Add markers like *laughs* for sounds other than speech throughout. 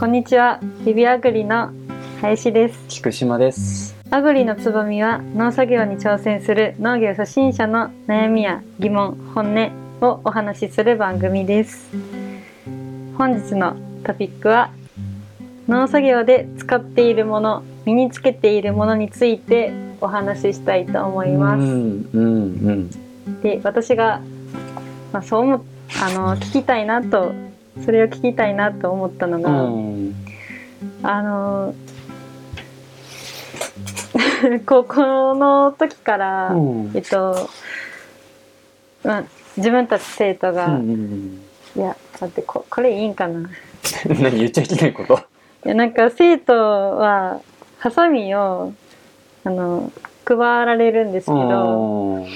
こんにちは、日々アグリの林です。菊島です。アグリのつぼみは農作業に挑戦する農業初心者の悩みや疑問、本音をお話しする番組です。本日のトピックは農作業で使っているもの、身につけているものについてお話ししたいと思います。うんうんで私が、まあ、そう思っあの聞きたいなとそれを聞きたいなと思ったのうが、ん。あの *laughs* 高校の時から、うんえっと、まあ、自分たち生徒が、うんいや待ってここれいいんかな？い *laughs* 何言っちゃいけないこと？やなんか生徒はハサミをあの配られるんですけど、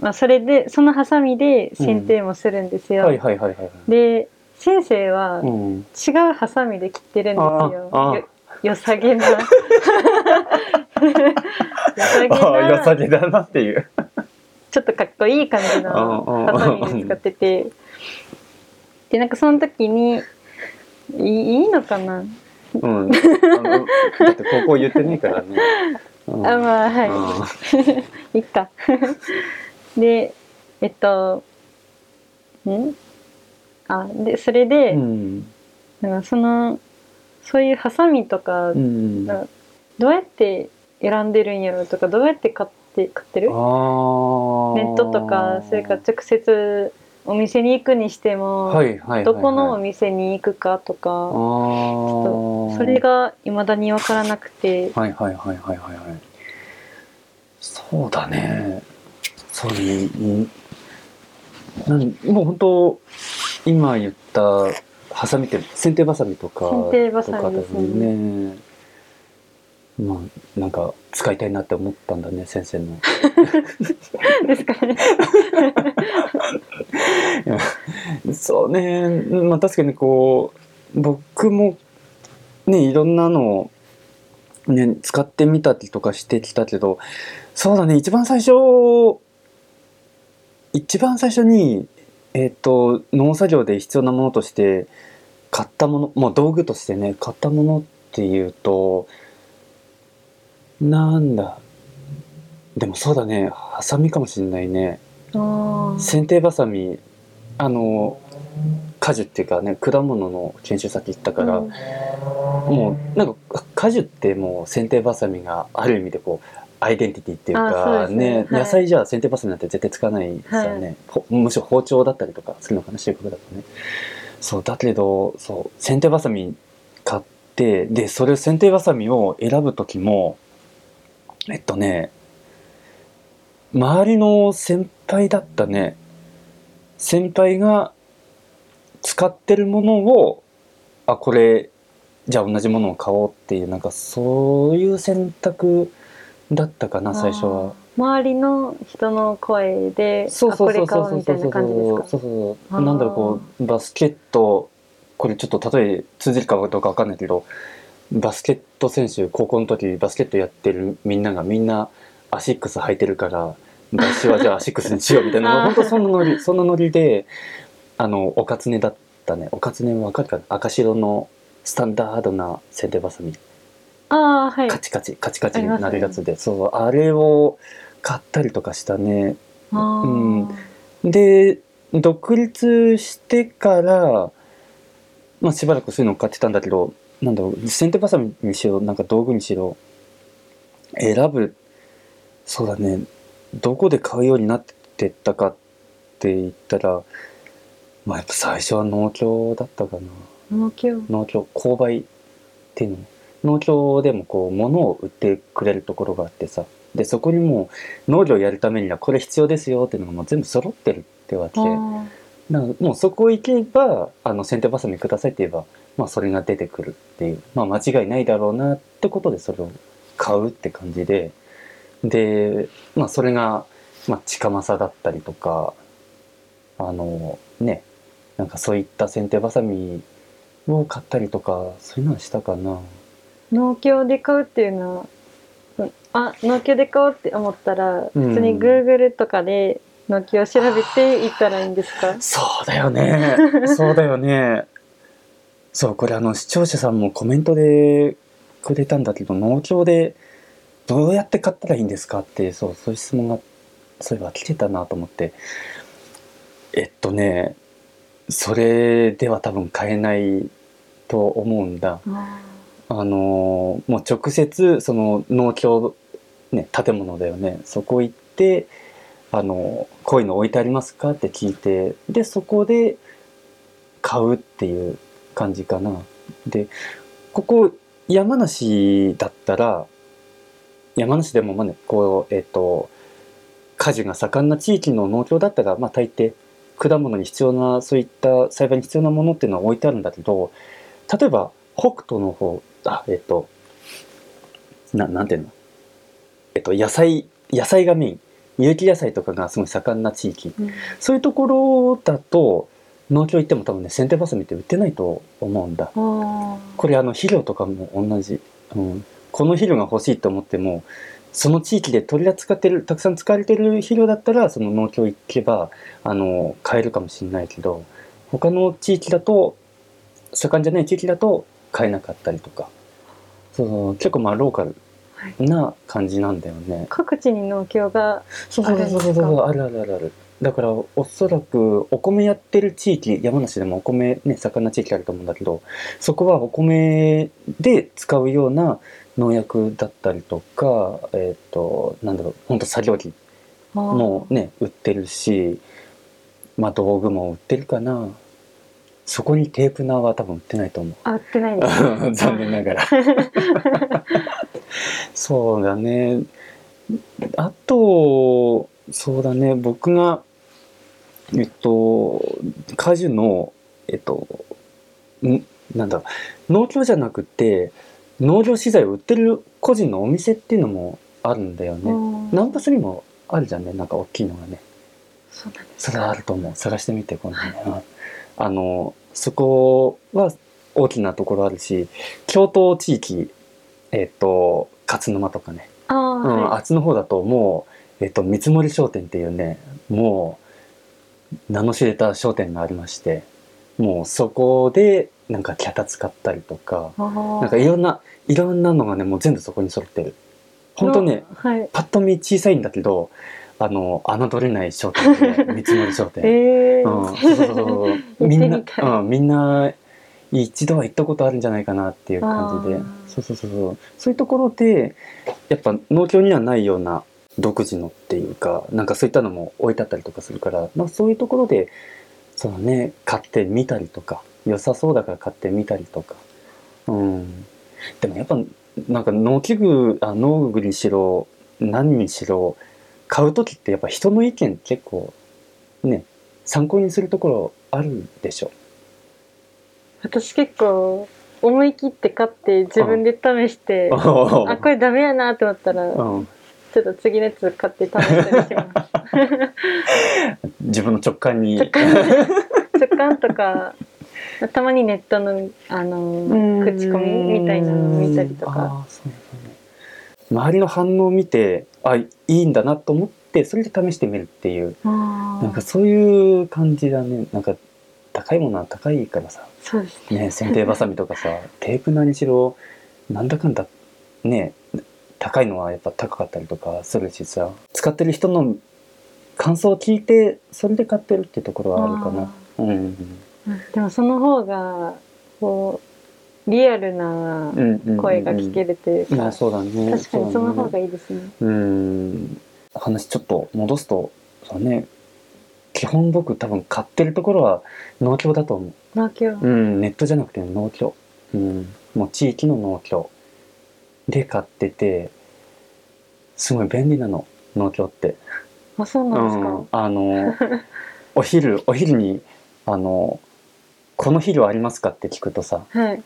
まあ、それでそのハサミで剪定もするんですよ。はいはいはいはい。で先生はうん。違うハサミで切ってるんですよ。ああ。よ良さげな。*laughs* 良さげだなっていう。ちょっとかっこいい感じのハサミで使ってて。でなんかその時にいいいいのかな、うん。だって高校言ってないからね。*laughs* うん。あまあはい。いいか。*laughs* でえっとん？あでそれで、うん。なんかそのそういうハサミとか、どうやって選んでるんやろとかどうやって買って買ってる？ネットとかそれから直接お店に行くにしても。どこのお店に行くかとか、ああ。それが未だに分からなくてはいはいはいはいはいはい。そうだね。そうね。うんなんもう本当今言ったハサミって剪定バサミとか剪定バサミですね。まあなんか使いたいなって思ったんだね先生の。*laughs* ですかね。*laughs* そうね。まあ確かにこう僕もねいろんなのをね使ってみたりとかしてきたけどそうだね一番最初一番最初にえっ、と農作業で必要なものとして買ったものもう道具としてね買ったものっていうとなんだ。でもそうだね。ハサミかもしれないね。剪定バサミあの果樹っていうかね果物の研修先行ったから、うん。もうなんか果樹ってもう剪定バサミがある意味でこうアイデンティティっていうかね。はい。野菜じゃ剪定バサミなんて絶対使わない。ですよね、ほむしろ包丁だったりとかするのかな収穫だとね。そうだけどそう剪定バサミ買ってでそれを剪定バサミを選ぶ時もえっとね周りの先輩だったね先輩が使ってるものをあこれじゃあ同じものを買おうっていうなんかそういう選択だったかな最初は。周りの人の声でそうそうそうそうれ買おうみたいな感じですか？そうそうそうあーなんだろうこうバスケットこれちょっと例え通じるかどうかわかんないけどバスケット選手高校の時バスケットやってるみんながみんなアシックス履いてるから私はじゃあアシックスにしようみたいな。*laughs* 本当そんなノリそんなノリであのおかつねだったね。おかつねわかるかな？赤白のスタンダードな剪定バサミああはい。カチカチカチカチになるやつで、そうあれを買ったりとかしたね。うん。で独立してから、まあ、しばらくそういうのを買ってたんだけどなんだろう剪定バサミにしろなんか道具にしろ選ぶ。そうだね。どこで買うようになってったかって言ったらまあやっぱ最初は農協だったかな。農協。農協購買っていうの農協でもこう物を売ってくれるところがあってさ。でそこにもう農業やるためにはこれ必要ですよっていうのがもう全部揃ってるってわけ。あだーからもうそこ行けばあの剪定バサミくださいって言えば、まあ、それが出てくるっていう、まあ、間違いないだろうなってことでそれを買うって感じで。で、まあ、それが、まあ、近政だったりとかあのねなんかそういった剪定バサミを買ったりとかそういうのはしたかな。農協で買うっていうのはうんあ農協で買おうって思ったらうん普通に Google とかで農協調べて行ったらいいんですか？そうだよね。*laughs* そうだよね。そうこれあの視聴者さんもコメントでくれたんだけど農協でどうやって買ったらいいんですかってそうそういう質問がそういえば来てたなと思ってえっとねそれでは多分買えないと思うんだ。ああのもう直接その農協、ね、建物だよねそこ行ってあのこういうの置いてありますかって聞いてでそこで買うっていう感じかな。でここ山梨だったら山梨でもまあねこうえっ、と果樹が盛んな地域の農協だったらまあ大抵果物に必要なそういった栽培に必要なものっていうのは置いてあるんだけど例えば北斗の方あえっ、とななんていうの？えっ、と野菜野菜がメイン。有機野菜とかがすごい盛んな地域。うん。そういうところだと農協行っても多分ね剪定バサミって売ってないと思うんだ。あこれあの肥料とかも同じ、うん、この肥料が欲しいと思ってもその地域で取り扱ってるたくさん使われてる肥料だったらその農協行けばあの買えるかもしれないけど他の地域だと盛んじゃない地域だと買えなかったりとかそう結構まあローカルな感じなんだよね。各地に農協がそうそうそうそうあるあるあるある。だからおそらくお米やってる地域山梨でもお米ね盛んな地域あると思うんだけどそこはお米で使うような農薬だったりとかえっ、となんだろうほんと作業機もね売ってるしまあ道具も売ってるかなそこにテープナーは多分売ってないと思う。あ売ってないんですね。*laughs* 残念ながら。*laughs* そうだね。あとそうだね。僕がえっと果樹のえっとんなんだろう。農協じゃなくて農業資材を売ってる個人のお店っていうのもあるんだよね。うんナンパスにもあるじゃんね。なんか大きいのがね。そうなんですそれはあると思う。探してみて今度ね、うんあのそこは大きなところあるし京都地域えっ、と勝沼とかね、ああ、うんはい。あっちの方だともう、えっと見積もり商店っていうねもう名の知れた商店がありましてもうそこでなんか脚立買ったりとかなんかいろんないろんなのがねもう全部そこに揃ってる。本当ねはい。パッと見小さいんだけどあの侮れない商店で見積もり商店。ええうん、*laughs* そうそうそう。行みんなうん、みんな一度は行ったことあるんじゃないかなっていう感じで。そうそうそうそう。そういうところでやっぱ農協にはないような独自のっていうかなんかそういったのも置いてあったりとかするから、まあ、そういうところでそうだね買ってみたりとか良さそうだから買ってみたりとか。うん。でもやっぱなんか農機具あ農具にしろ何にしろ買う時ってやっぱ人の意見結構ね参考にするところあるでしょ。私結構思い切って買って自分で試してあこれダメやなと思ったらうん、ちょっと次のやつ買って試したりします。自分の直感に。直感直感とか *laughs* たまにネットのあの口コミみたいなの見たりとか。ね周りの反応を見てあいいんだなと思ってそれで試してみるっていう。あなんかそういう感じだね。なんか高いものは高いからさ。そうですね。ね剪定バサミとかさ *laughs* テープ何しろなんだかんだね高いのはやっぱ高かったりとかするしさ。使ってる人の感想を聞いてそれで買ってるっていうところはあるかな。うん。うん。でもその方がこうリアルなうんうんうん声が聞けるというか、まあそうだね。確かにその方がいいですね。うん。話ちょっと戻すとそうね。基本僕多分買ってるところは農協だと思う。農協、うん、ネットじゃなくて農協。うん、もう地域の農協。で買ってて、すごい便利なの、農協って。あそうなんですか。うん、あの、お昼、お昼に、あの、この肥料ありますかって聞くとさ、はい。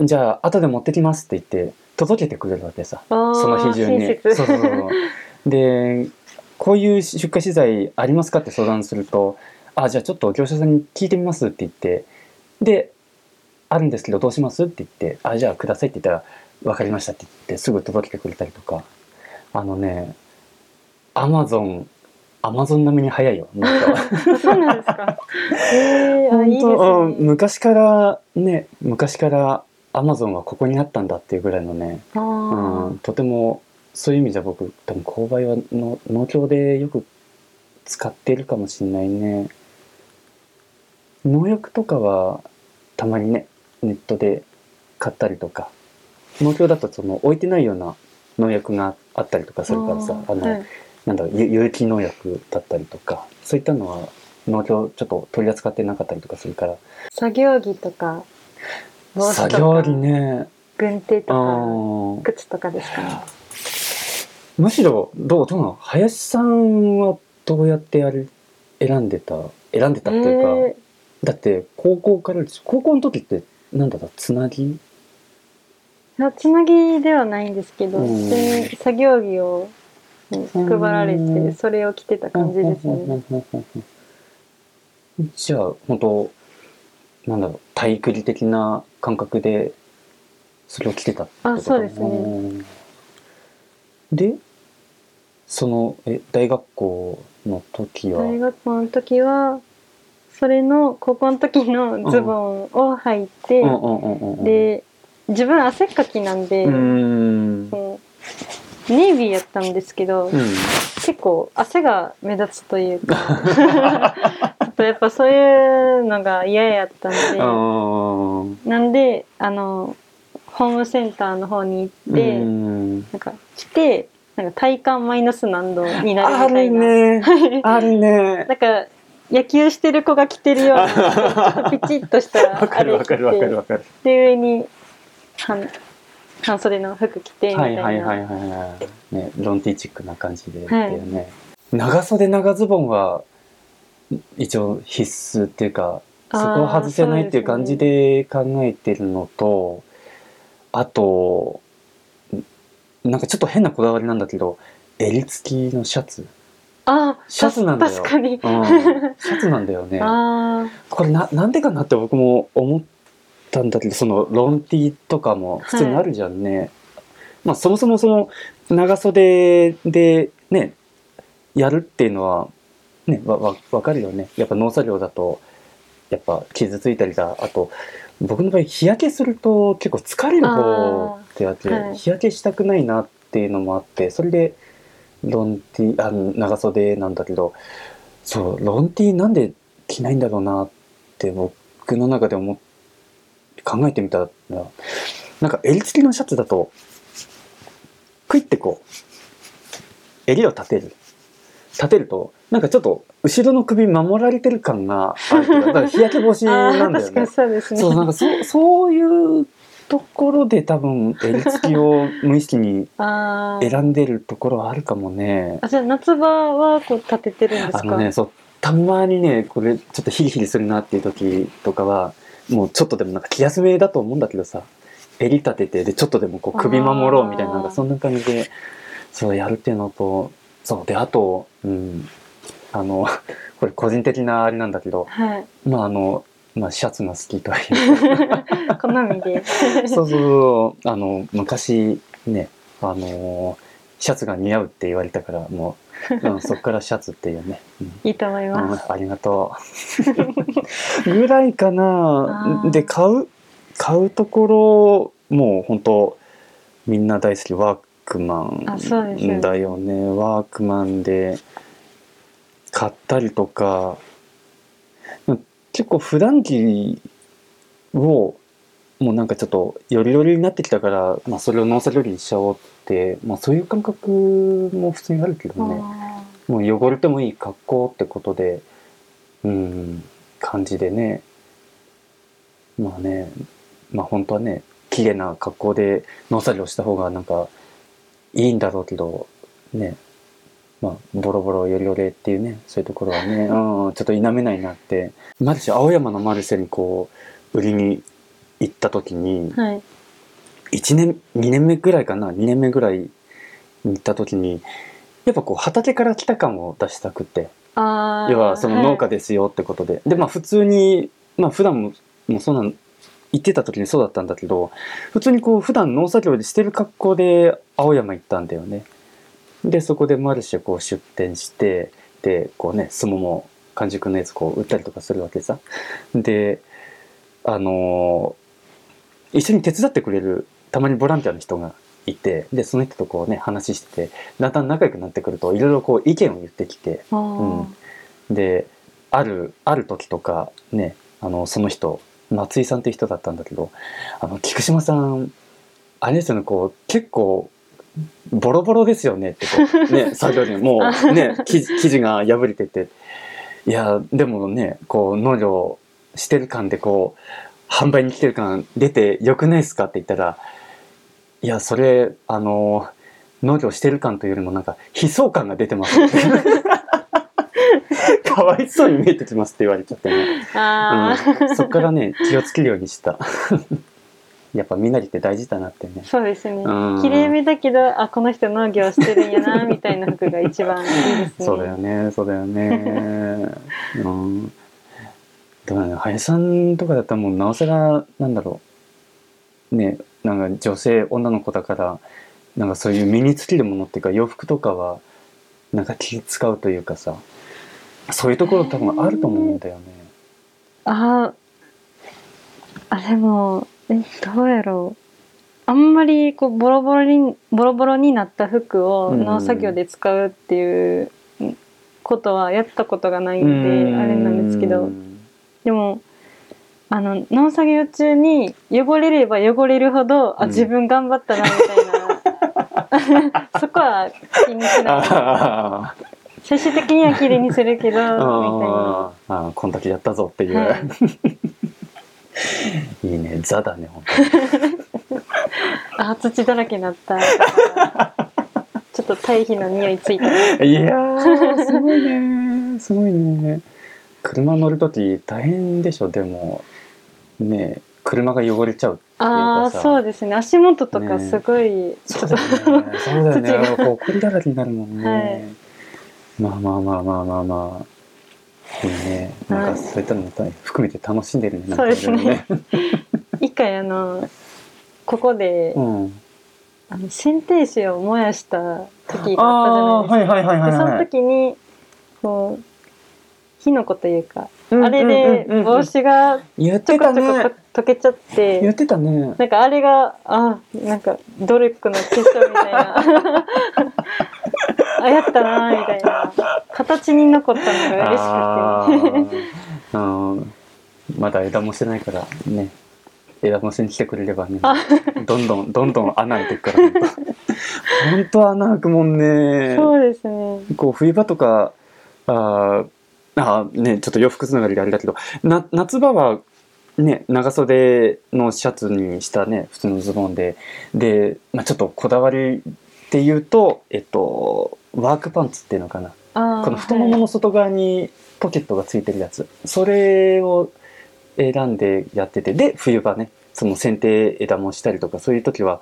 じゃあ後で持ってきますって言って届けてくれるわけさ。そその日中に。そうそうそう。で、こういう出荷資材ありますかって相談すると、あ、じゃあちょっと業者さんに聞いてみますって言って、で、あるんですけどどうしますって言って、あ、じゃあくださいって言ったら、わかりましたって言ってすぐ届けてくれたりとか、あのね、アマゾンアマゾン並みに早いよ *laughs* なんですか。*laughs* えー、あいいです。昔からね昔からアマゾンはここにあったんだっていうぐらいのね、あうん、とてもそういう意味じゃ僕多分購買はの農協でよく使ってるかもしれないね農薬とかはたまにねネットで買ったりとか農協だとその置いてないような農薬があったりとかあ。するからさあの、はいなんだろう有有機農薬だったりとかそういったのは農協ちょっと取り扱ってなかったりとかするから。作業着とか、帽子とか、作業着ね。軍手とあか、ー。靴とかですかね。むしろどうどうなの？林さんはどうやってやる選んでた選んでたっていうか、えだって高校から高校の時ってなんだろうつなぎ？つなぎではないんですけど、うん。作業着をうん配られて、うん。それを着てた感じですね。じゃあ本当なんだろう体育理的な感覚でそれを着てたってことあそうですね。ねでそのえ大学校の時は？大学校の時は、それの高校の時のズボンを履いて、で、自分汗っかきなんで、うーんネイビーやったんですけど、うん。結構汗が目立つというか。*laughs* とやっぱそういうのが嫌やったんあでー。なんであのホームセンターの方に行って、うん。なんか来てなんか体感マイナス何度になあるるみたいな。ね。あるね。*laughs* なんか野球してる子が着てるようなちょっとピチッとしたあれ着るわかるわかるてわかる。で上に半半袖の服着てみたはいいな、はいはいはいはいねロンティチックな感じでだよね、長袖長ズボンは一応必須っていうかそこは外せないっていう感じで考えてるのとあとんなんかちょっと変なこだわりなんだけど襟付きのシャツ。あシャツなんだよ。確かに、うん、シャツなんだよね。*laughs* あこれななんでかなって僕も思ったんだけどそのロンティーとかも普通にあるじゃんね、まあそもそもその長袖でねやるっていうのはねわわわかるよね。やっぱ農作業だとやっぱ傷ついたりだ。あと僕の場合日焼けすると結構疲れる方ってあって、はい。日焼けしたくないなっていうのもあってそれでロンティーあの長袖なんだけどそうロンティーなんで着ないんだろうなって僕の中で思っ考えてみたらなんか襟付きのシャツだとクイってこう襟を立てる立てるとなんかちょっと後ろの首守られてる感があるか *laughs* だから日焼け防止あなんだよねー確かに。そうですねそうなんかそそういうところで多分襟付きを無意識に *laughs* 選んでるところはあるかもね。あじゃあ夏場はこう立ててるんですか？あのね、そう、たまにね、これちょっとヒリヒリするなっていう時とかは、もうちょっとでもなんか気休めだと思うんだけどさ、襟立てて、で、ちょっとでもこう首守ろうみたいな、なんかそんな感じで、そうやるっていうのと、そう、で、あと、うん、あの、*laughs* これ個人的なあれなんだけど、はい。まああの、まあシャツが好きという *laughs* 好みで。*laughs* そうそう、あの、昔ね、あの、シャツが似合うって言われたから、もう、*laughs* うん、そっからシャツっていうね。うんいいと思います、うん、ありがとう。*laughs* ぐらいかなで、買う、買うところ、もう本当みんな大好きワークマンだよね。ワークマンで買ったりとか、結構普段着を、もうなんかちょっとよりよりになってきたから、まあそれを農作業着にしちゃおうって、まあそういう感覚も普通にあるけどね。あもう汚れてもいい格好ってことで、うん、感じでね。まあね、まあ本当はね、綺麗な格好で農作業した方がなんかいいんだろうけど、ね、まあボロボロよりよれっていうね、そういうところはね、*laughs* うん、ちょっと否めないなって。マルシェ、青山のマルシェにこう、売りに行った時に、ーはい1年2年目ぐらいかな？2年目ぐらいに行った時にやっぱこう畑から来た感を出したくて。要はその農家ですよってことで、でまあ普通にまあ普段ももうそうなん行ってた時にそうだったんだけど普通にこう普段農作業でしてる格好で青山行ったんだよね。でそこでマルシェこう出店してってこうね相撲も完熟のやつこう売ったりとかするわけさ。であのー一緒に手伝ってくれるたまにボランティアの人がいてでその人とこうね話しててだんだん仲良くなってくるといろいろこう意見を言ってきてあー。であるある時とかねあのその人松井さんっていう人だったんだけどあの菊島さんあれですよねこう結構ボロボロですよねってこうね *laughs* 作業でもうね生地生地が破れてて。いやでもねこう農業してる感でこう販売に来てる感出てよくないですかって言ったらいやそれあの農業してる感というよりもなんか悲壮感が出てます、ね、*laughs* かわいそうに見えてきますって言われちゃってね、あー、うん、そっからね気をつけるようにした。*laughs* やっぱみんなりって大事だなってね。そうですね。うん。綺麗めだけどあこの人農業してるんやなみたいな服が一番いいですね。そうだよねそうだよね。*laughs* うん。でもね林さんとかだったらもうなおさらなんだろう。ねなんか女性女の子だからなんかそういう身につけるものっていうか洋服とかはなんか気使うというかさそういうところ多分あると思うんだよね。あーあでもえどうやろう。あんまりこうボロボロにボロボロになった服をうん農作業で使うっていうことはやったことがないんであれなんですけど。でもあの農作業中に汚れれば汚れるほど、あうん。自分頑張ったなみたいな。*laughs* そこは気にしない。あ最終的には綺麗にするけど *laughs* みたいな。あこんだけやったぞっていう、、はい。*laughs* いね。ザだね本あ土だらけになった。ちょっと堆肥の匂いついた。当にいやーすごいねすごいね車乗る時大変でしょでもね車が汚れちゃうっていうあかさ。あそうですね。足元とかね。すごい、そうだよね。そうだよね土がこりだらけになるもんね、はい。まあまあまあまあまあまあ。いいね。なんはいかそういったのも含めて楽しんでるね。なんかそうですね。*laughs* 一回あのここで、うん。あの剪定紙を燃やした時があったじゃないですか、あーはいはいはいはいでそのはい時にこう火の粉というか、うんあれで帽子がちょこちょこ溶けちゃって、言ってたね。なんかあれがあなんか努力の結晶みたいな。*laughs* あやったなみたいな。形に残ったのが嬉しあくて。ー。うんまだ枝もしてないからね。枝もしに来てくれればね。あ。どんどんどんどん穴開いてくから。*laughs* 本当穴開くもんね。そうですね。こう冬場とかあーねちょっと洋服つながりであれだけどな夏場はね長袖のシャツにしたね普通のズボンでで、まあ、ちょっとこだわりっていうとえっとワークパンツっていうのかな。この太ももの外側にポケットがついてるやつ、それを選んでやっててで冬場ねその剪定枝もしたりとかそういう時は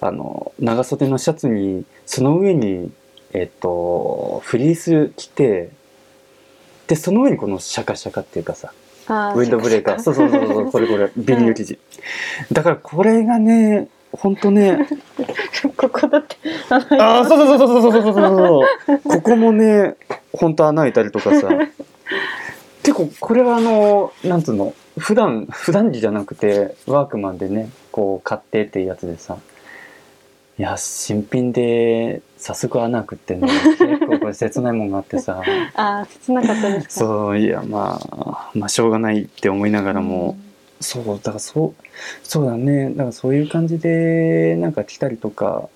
あの長袖のシャツにその上にえっとフリース着てでその上にこのシャカシャカっていうかさウィンドブレーカー。そうそうそうそう *laughs* これこれ。ビニール生地、だからこれがねほんとね *laughs* ここだってああそうそうそうそうそうそうそう。ここもねほんと穴開いたりとかさ。結構これはあのなんつうの普段普段着じゃなくてワークマンでねこう買ってっていうやつでさ。いや新品で早速穴開くってね結構これ切ないもんがあってさ。*laughs* あー切なかったですか？そういやまあまあしょうがないって思いながらも、そうだからそうそうだね。だからそういう感じでなんか来たりとか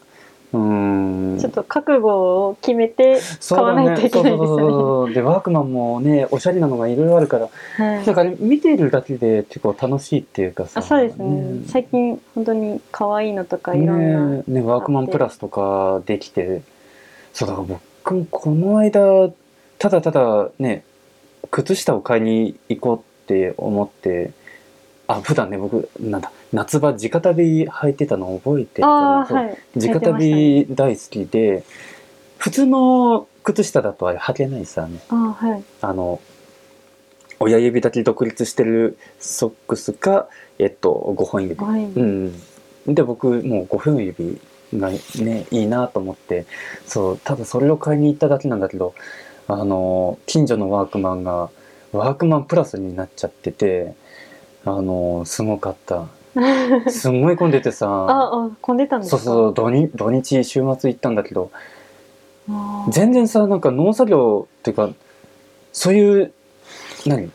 うーん。ちょっと覚悟を決めて買わないといけないですよそうでワークマンもねおしゃれなのがいろいろあるから。ね。はい。だから見てるだけで結構楽しいっていうかさ。あそうですね。最近本当に可愛いのとかいろんな、ねねワークマンプラスとかできて。そうだから僕もこの間ただただね靴下を買いに行こうって思ってあ普段ね僕なんだ夏場直旅履いてたの覚えてるかな。そうああはい。直履いてましたね。旅大好きで普通の靴下だとあれ履けないさね。あーはい。あの親指だけ独立してるソックスかえっと5本指。はい、うん、で僕もう5本指がねいいなと思ってそうただそれを買いに行っただけなんだけどあの近所のワークマンがワークマンプラスになっちゃっててあのすごかった。*laughs* すんごい混んでてさ。ああ混んでたんですか？そうそう土日土日週末行ったんだけど。全然さなんか農作業っていうかそういう何？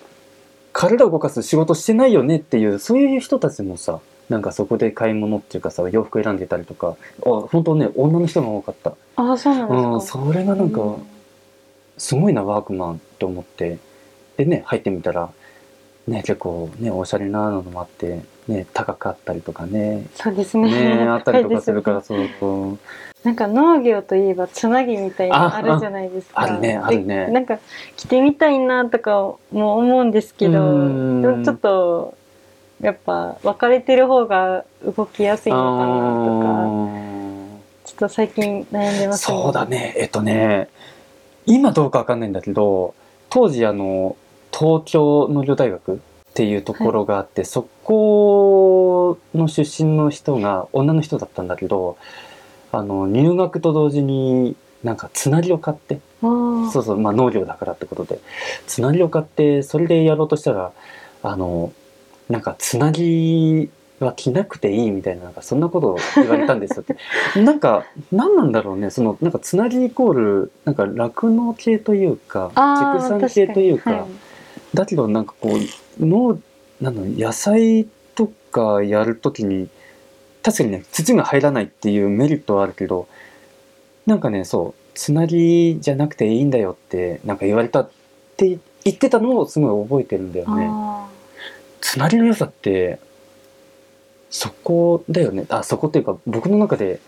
体を動かす仕事してないよねっていうそういう人たちもさなんかそこで買い物っていうかさ洋服選んでたりとか。あ本当ね女の人が多かった。あーそうなんですか、うんそれがなんかうすごいなワークマンと思って。でね入ってみたらね結構ねおしゃれなのもあってね高かったりとかね。そうですね。ねあったりとかするからそうそう。なんか農業といえばつなぎみたいなのあるじゃないですか。ああるねあるね。でなんか着てみたいなとかも思うんですけどちょっとやっぱ分かれてる方が動きやすいのかなとかちょっと最近悩んでますそうだね。えっとね今どうかわかんないんだけど当時あの東京農業大学っていうところがあって、そこの出身の人が女の人だったんだけどあの入学と同時になんかつなぎを買ってそうそうまあ農業だからってことで。つなぎを買ってそれでやろうとしたらあのなんかつなぎは着なくていいみたいななんかそんなことを言われたんですよって。*laughs* なんか何なんだろうね。そのなんかつなぎイコールなんか酪農系というか畜産系というかだけどなんかこう農なんだろう野菜とかやるときに確かにね土が入らないっていうメリットはあるけどなんかねそうつなぎじゃなくていいんだよってなんか言われたって言ってたのをすごい覚えてるんだよね。あつなぎの良さってそこだよね。あそこっていうか僕の中で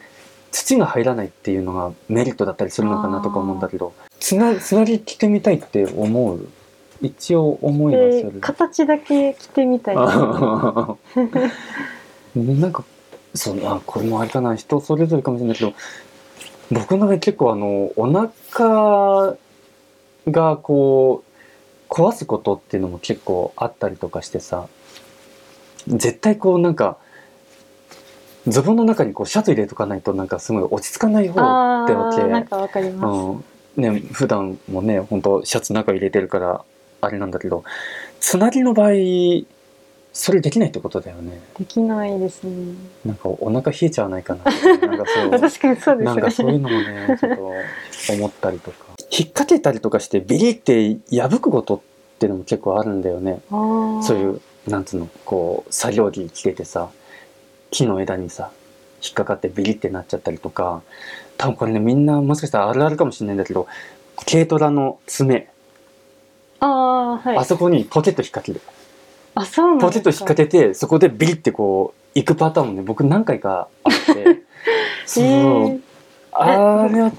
土が入らないっていうのがメリットだったりするのかなとか思うんだけどつなつなぎ着てみたいって思う一応思いはする。形だけ着てみたいな。*laughs* んかそうあこれもあれかな人それぞれかもしれないけど僕の場合結構あのお腹がこう壊すことっていうのも結構あったりとかしてさ絶対こうなんかズボンの中にこうシャツ入れとかないとなんかすごい落ち着かない方あってわけ。ーなんかわかります、うん。ね、普段もね本当シャツ中入れてるからあれなんだけどつなぎの場合それできないってことだよね。できないですね。なんかお腹冷えちゃわないかな。なんかそう。*laughs* 確かにそうですね。なんかそういうのもねちょっと思ったりとか。引っ掛けたりとかしてビリって破くことっていうのも結構あるんだよね。そういうなんつうのこう作業着着ててさ木の枝にさ引っかかってビリってなっちゃったりとか。多分これねみんなもしかしたらあるあるかもしれないんだけど軽トラの爪、あーはい。あそこにポケット引っ掛ける。あそうなんポト引っ掛けてそこでビリってこう行くパターンもね僕何回かあって。*laughs* そう、えーあれは。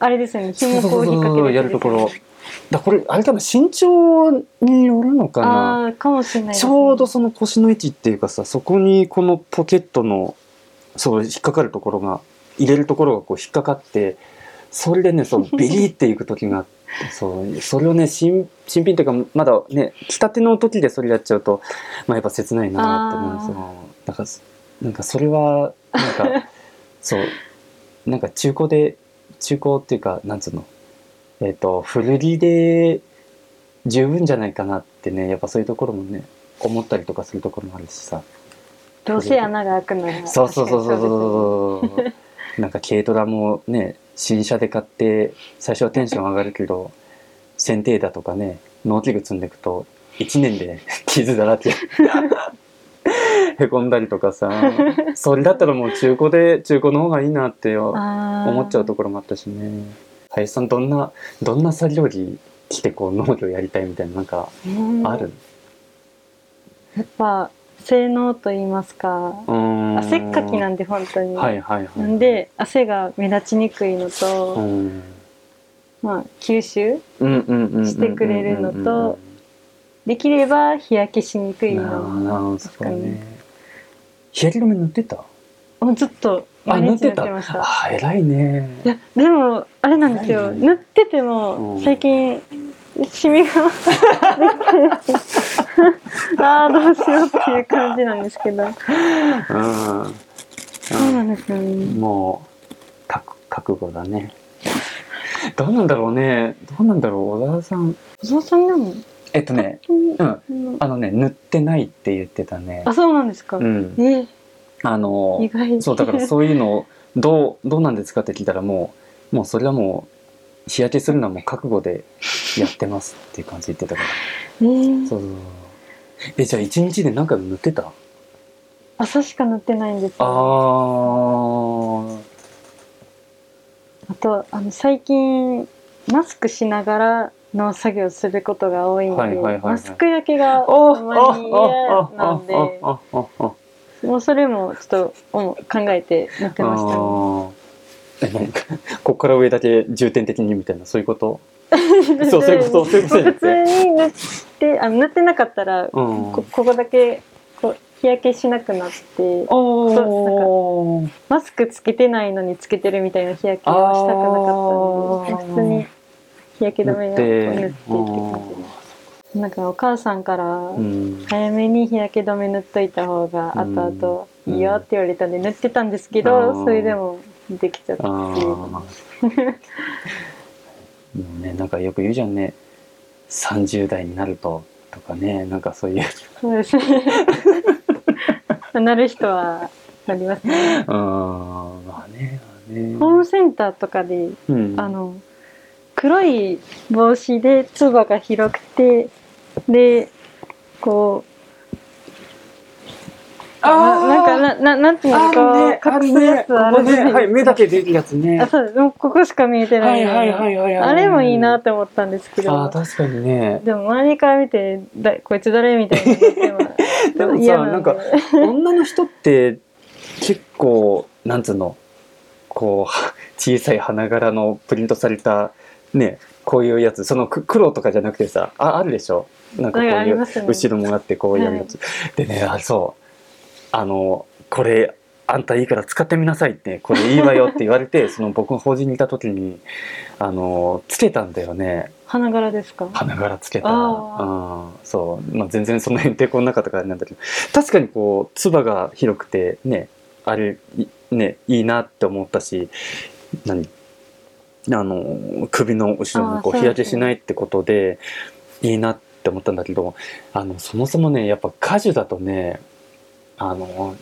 あれですよね。紐こう引っ掛けるやるところ。だこれあれ多分身長によるのかな。あかもしれないね。ちょうどその腰の位置っていうかさそこにこのポケットのそう引っかかるところが入れるところがこう引っかかってそれでねそうビリっていく時があってそうそれをね新新品っていうかまだね着たての時でそれやっちゃうとまあやっぱ切ないなって思うんですよ。だからなんかそれはなんか *laughs* そうなんか中古で中古っていうかなんつうのえっ、と古着で十分じゃないかなってねやっぱそういうところもね思ったりとかするところもあるしさ。どうせ穴が開くならそうそうそうそうそうなんか軽トラもね新車で買って最初はテンション上がるけど剪定だとかね農機具積んでいくと1年で *laughs* 傷だらけ。*laughs* へこんだりとかさそれだったらもう中古で中古の方がいいなって思っちゃうところもあったしね。林さんどんなどんな作業着着てこう農業やりたいみたいななんかある？やっぱ性能と言いますか。汗っかきなんで本当に、はいはいはいなんで汗が目立ちにくいのうと、ん。まあ吸収してくれるのとできれば日焼けしにくいの。どそうね。日焼け止め塗ってた？をずっとあ毎日塗塗ってました。あ偉いね。いやでもあれなんですよ。ね。塗っててうもん。最近シミが *laughs* *laughs* ああどうしようっていう感じなんですけど。うん。そうなんですよね。もう覚覚悟だね。どうなんだろうね。どうなんだろう小田さん。小沢さんなのえっとねうん。あのね塗ってないって言ってたね。あそうなんですか、うん。えあの意外。そうだからそういうのをどうどうなんですかって聞いたらもうもうそれはもう日焼けするのはもう覚悟でやってますっていう感じで言ってたから。えー。そうそうえじゃあ一日で何回も塗ってた？あ朝しか塗ってないんですあよー。あとあの最近マスクしながらの作業することが多いんで、はいはいはいはい。マスク焼けがおたまに嫌なんでああああもうそれもちょっと思う考えて塗ってましたね。あー。え何かここから上だけ重点的にみたいなそういうこと？*laughs* そうそういうことそういうことじゃな普通に塗ってあ塗ってなかったら、うん。こここだけこう日焼けしなくなっておー。マスクつけてないのにつけてるみたいな日焼けはしたくなかったんで普通に日焼け止めを塗ってって塗って。感じですなんかお母さんからうん。早めに日焼け止め塗っといた方がうん。後々いいよって言われたんで塗ってたんですけあどー。それでもできちゃったあっていう。ーもうねなんかよく言うじゃんね。30代になるととかね。なんかそういう。そうですね。*laughs* なる人はなりますね。うんまあねまあね。ホームセンターとかでうん。あの黒い帽子でつばが広くてでこうあーなななんていうのこう隠すやつあるじゃないですかはい目だけ出るやつね。あそうですもうここしか見えてない。はいはいはいはいはい。あれもいいなって思ったんですけど。あー確かにね。でも周りから見てだこいつ誰みたいにな *laughs* でもさなんか女の人って結構なんつうのこうは小さい花柄のプリントされたねこういうやつそのく黒とかじゃなくてさああるでしょ？なんかこういう後ろもあってこうやるやつ、でねあそう。あのこれあんたいいから使ってみなさいってこれいいわよって言われて *laughs* その僕が法人にいた時にあのつけたんだよね。花柄ですか？花柄つけた。あうん。そう、まあ、全然その辺抵抗なかったからなんだけど。確かにこうつばが広くてねあれいねいいなって思ったし何あの首の後ろにこう日焼けしないってことでいいなって思ったんだけどあのそもそもねやっぱ果樹だとねあの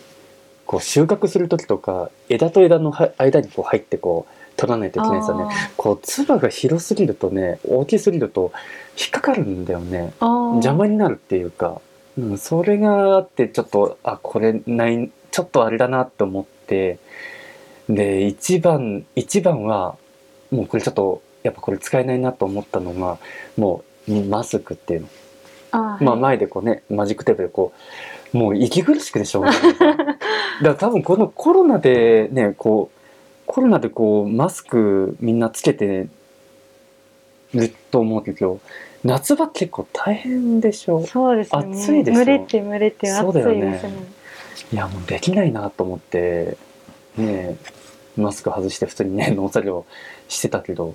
こう収穫する時とか枝と枝のは間にこう入ってこう取らないといけないんですよね。こう唾が広すぎるとね大きすぎると引っかかるんだよね。邪魔になるっていうか、うん、それがあってちょっとあこれないちょっとあれだなって思って。で一番一番はもうこれちょっとやっぱこれ使えないなと思ったのがもうマスクっていうの、あーまあはい前でこうねマジックテープでこうもう息苦しくてしょうがない。*laughs* だから多分このコロナでねこうコロナでこうマスクみんなつけてると思うけど夏場結構大変でしょそうですね。暑いでしょ蒸れて蒸れて暑いそうだよね。いやもうできないなと思ってねマスク外して普通にね農作業してたけど。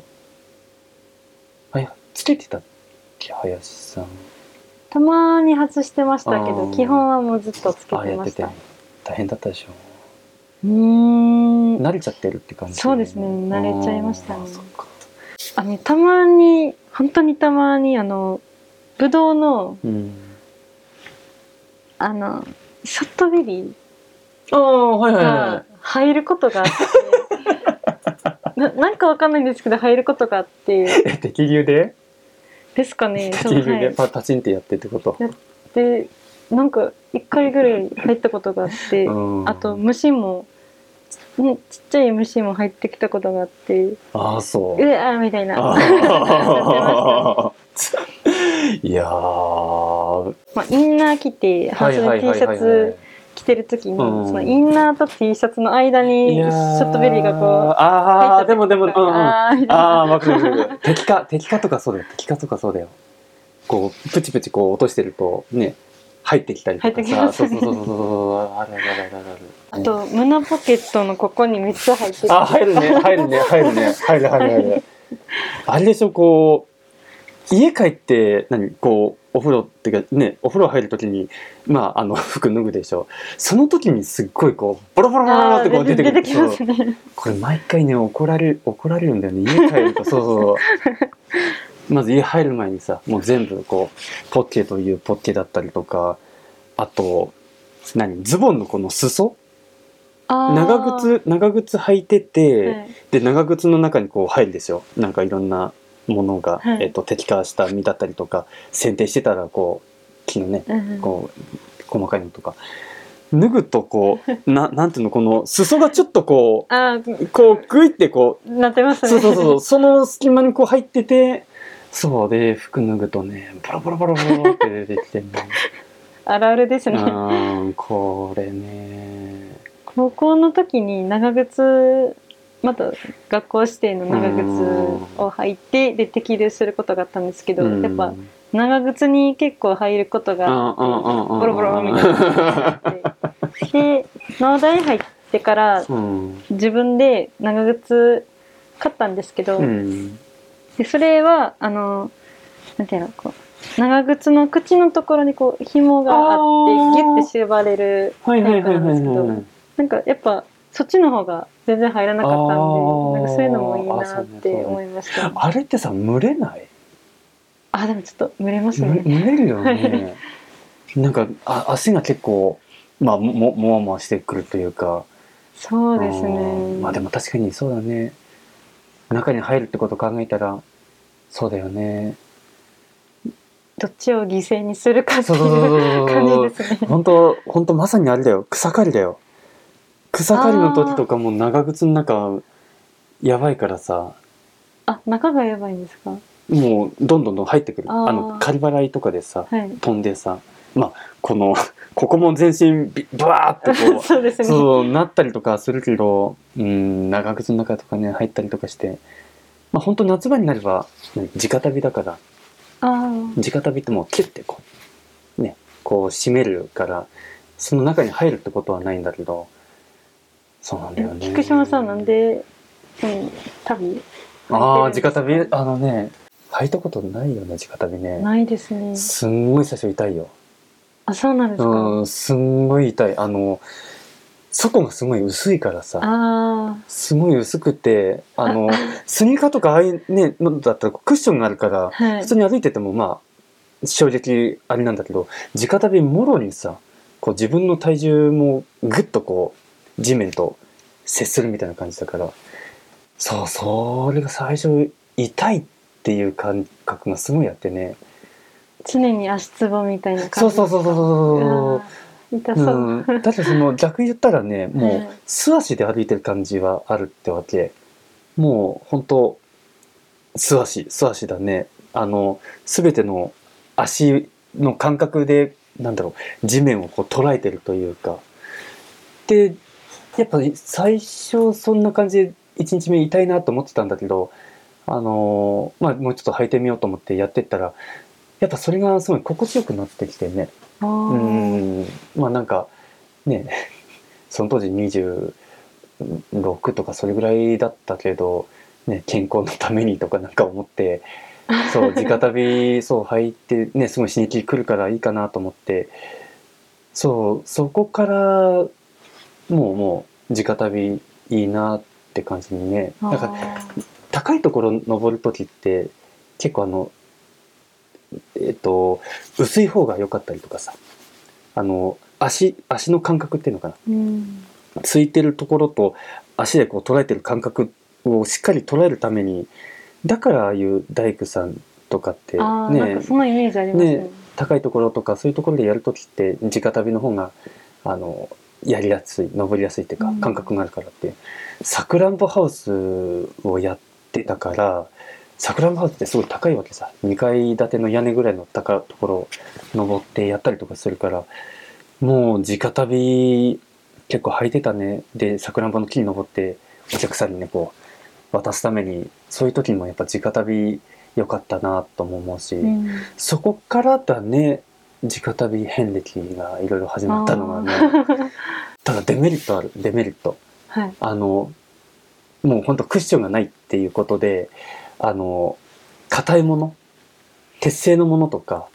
あいやつけてたっけ林さんたまに外してましたけど基本はもうずっとつけててましてた大変だったでしょ。うーん。慣れちゃってるって感じ？そうですね。慣れちゃいましたね。あーそっか。あのたまに本当にたまにあのぶどうのうん。あのショットベリーが入ることがあって。*laughs* ななんかわかんないんですけど入ることがあって。*laughs* 適流で？ですかね。適流ではい。パパチンってやってってこと。でなんか一回ぐらい入ったことがあって、うん。あと虫もちちっちゃい虫も入ってきたことがあってああそう。うわーみたいな。*laughs* いやー。まあ、インナー着て半袖 T シャツ着てる時に、うん。そのインナーと T シャツの間にショットベリーがこうああでもでもうんうん。ああわかるわかるわかる。敵化敵化とかそうだよ。敵化とかそうだよ。こうプチプチこう落としてるとね入ってきたりとか入ってきますね。そうそうそうそうそうあるあるあるあるある。あと胸ポケットのここにめっちゃ入ってる。あ入るね。入るね。入るね。入る入る入るあれでしょこう家帰って何こうお風呂っていうかねお風呂入る時にまああの *laughs* 服脱ぐでしょ。その時にすっごいこうボロボロボロってこう出てくる。出てね。これ毎回ね怒られる怒られるんだよね。家帰ると。*laughs* そうそうそう。まず家入る前にさもう全部こうポッケというポッケだったりとかあと何？ズボンのこの裾？長靴長靴履いてて、はい。で長靴の中にこう入るですよ。なんかいろんなものが、はい。えっと摘化した実だったりとか剪定してたらこう木のねうんうん。こう細かいのとか脱ぐとこう *laughs* ななんていうのこの裾がちょっとこあうこうグイってこうーなってますね。そうそうそうそ *laughs* の隙間にこう入っててそうで服脱ぐとねボロボロボロボロって出てきてね。*laughs* あるあるですうね。これね。高校の時に長靴また学校指定の長靴を履いてで適流することがあったんですけど、うん。やっぱ長靴に結構入ることがボロボロみたいな。*laughs* で農大入ってからうん。自分で長靴買ったんですけど、うん。でそれはあのなんていうのこう長靴の口のところにこう紐があってギュッて縛れるタイプなんですけどなんかやっぱそっちの方が全然入らなかったんでなんかそういうのもいいあなって思いました。あれってさ蒸れない？あでもちょっと蒸れます蒸ね蒸れるよね。なんかあ足が結構まあもももわもわしてくるというか。そうですうん。ねまあでも確かにそうだね。中に入るってことを考えたらそうだよね。どっちを犠牲にするかっていう。感じですね。本当本当まさにあれだよ。草刈りだよ草刈りの時とかも長靴の中やばいからさ。あ中がやばいんですか？もうどんどんどん入ってくる。あの刈り払いとかでさはい。飛んでさまあこの *laughs* ここも全身ビブワーってこう *laughs* そうですね。そうなったりとかするけどうん長靴の中とかね入ったりとかして。まあ本当夏場になれば何直旅だから。直旅ってもうキュッてこうねこう締めるからその中に入るってことはないんだけどそうなんだよね。菊島さんなんで、うん、旅ああ直旅？あのね履いたことないよね直旅ね。ないですね。すんごい最初痛いよ。あそうなんですか、うんすんごい痛い。あの底がすごい薄いからさ。あすごい薄くてあのスニーカーとかああいうねのだったらクッションがあるからあはい。普通に歩いててもまあ正直あれなんだけど直旅もろにさこう自分の体重もグッとこう地面と接するみたいな感じだからそうそれが最初痛いっていう感覚がすごいあってね。常に足つぼみたいな感じ。そうそうそうそうそうう。痛そう、うん、だってその逆言ったらねもはい。う素足で歩いてる感じはあるってわけ。もう本当素足素足だね。あの全ての足の感覚でなんだろう地面をこう捉えてるというか。でやっぱり最初そんな感じで1日目痛いなと思ってたんだけどあのまあもうちょっと履いてみようと思ってやってったらやっぱそれがすごい心地よくなってきてね。あうーん。まあなんかね *laughs* その当時26とかそれぐらいだったけど、ね、健康のためにとかなんか思って *laughs* そう直旅そう履いてねすごい刺激来るからいいかなと思ってそうそこからもうもう直旅いいなって感じにね。なんかあ高いところ登る時って結構あのえっと薄い方が良かったりとかさ。あの足足の感覚っていうのかな。ーうん。ついてるところと足でこう捉えてる感覚をしっかり捉えるためにだからああいう大工さんとかってねかそのイメージありますね。ね高いところとかそういうところでやる時って直旅の方があのやりやすい登りやすいっていうかうん。感覚があるからってさくらんぼハウスをやってたからさくらんぼハウスってすごい高いわけさ。2階建ての屋根ぐらいの高いところを登ってやったりとかするからもう直旅結構履いてたね。でさくらんぼの木に登ってお客さんにねこう渡すためにそういう時にもやっぱ直旅良かったなとも思うし。うん。そこからだね直旅遍歴がいろいろ始まったのがねただデメリットあるデメリット。はい。あのもうほんとクッションがないっていうことであの硬いもの鉄製のものとか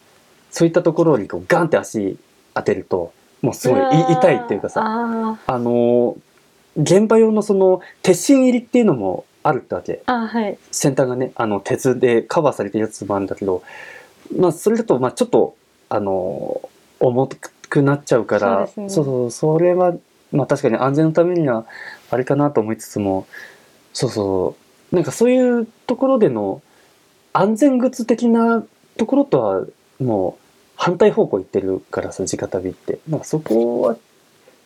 そういったところにこうガンって足当てるともうすごいい痛いっていうかさああの現場用のその鉄芯入りっていうのもあるってわけ。はい。先端がねあの鉄でカバーされてるやつもあるんだけどまあそれだとまあちょっとあの重くなっちゃうからそうね。そうそれはまあ確かに安全のためにはあれかなと思いつつもそうそう。なんかそういうところでの安全靴的なところとはもう反対方向行ってるからさ直旅って。なんかそこは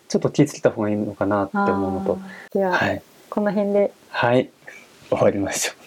ちょっと気をつけた方がいいのかなって思うのと。では、はい。この辺で。はい。終わりましょう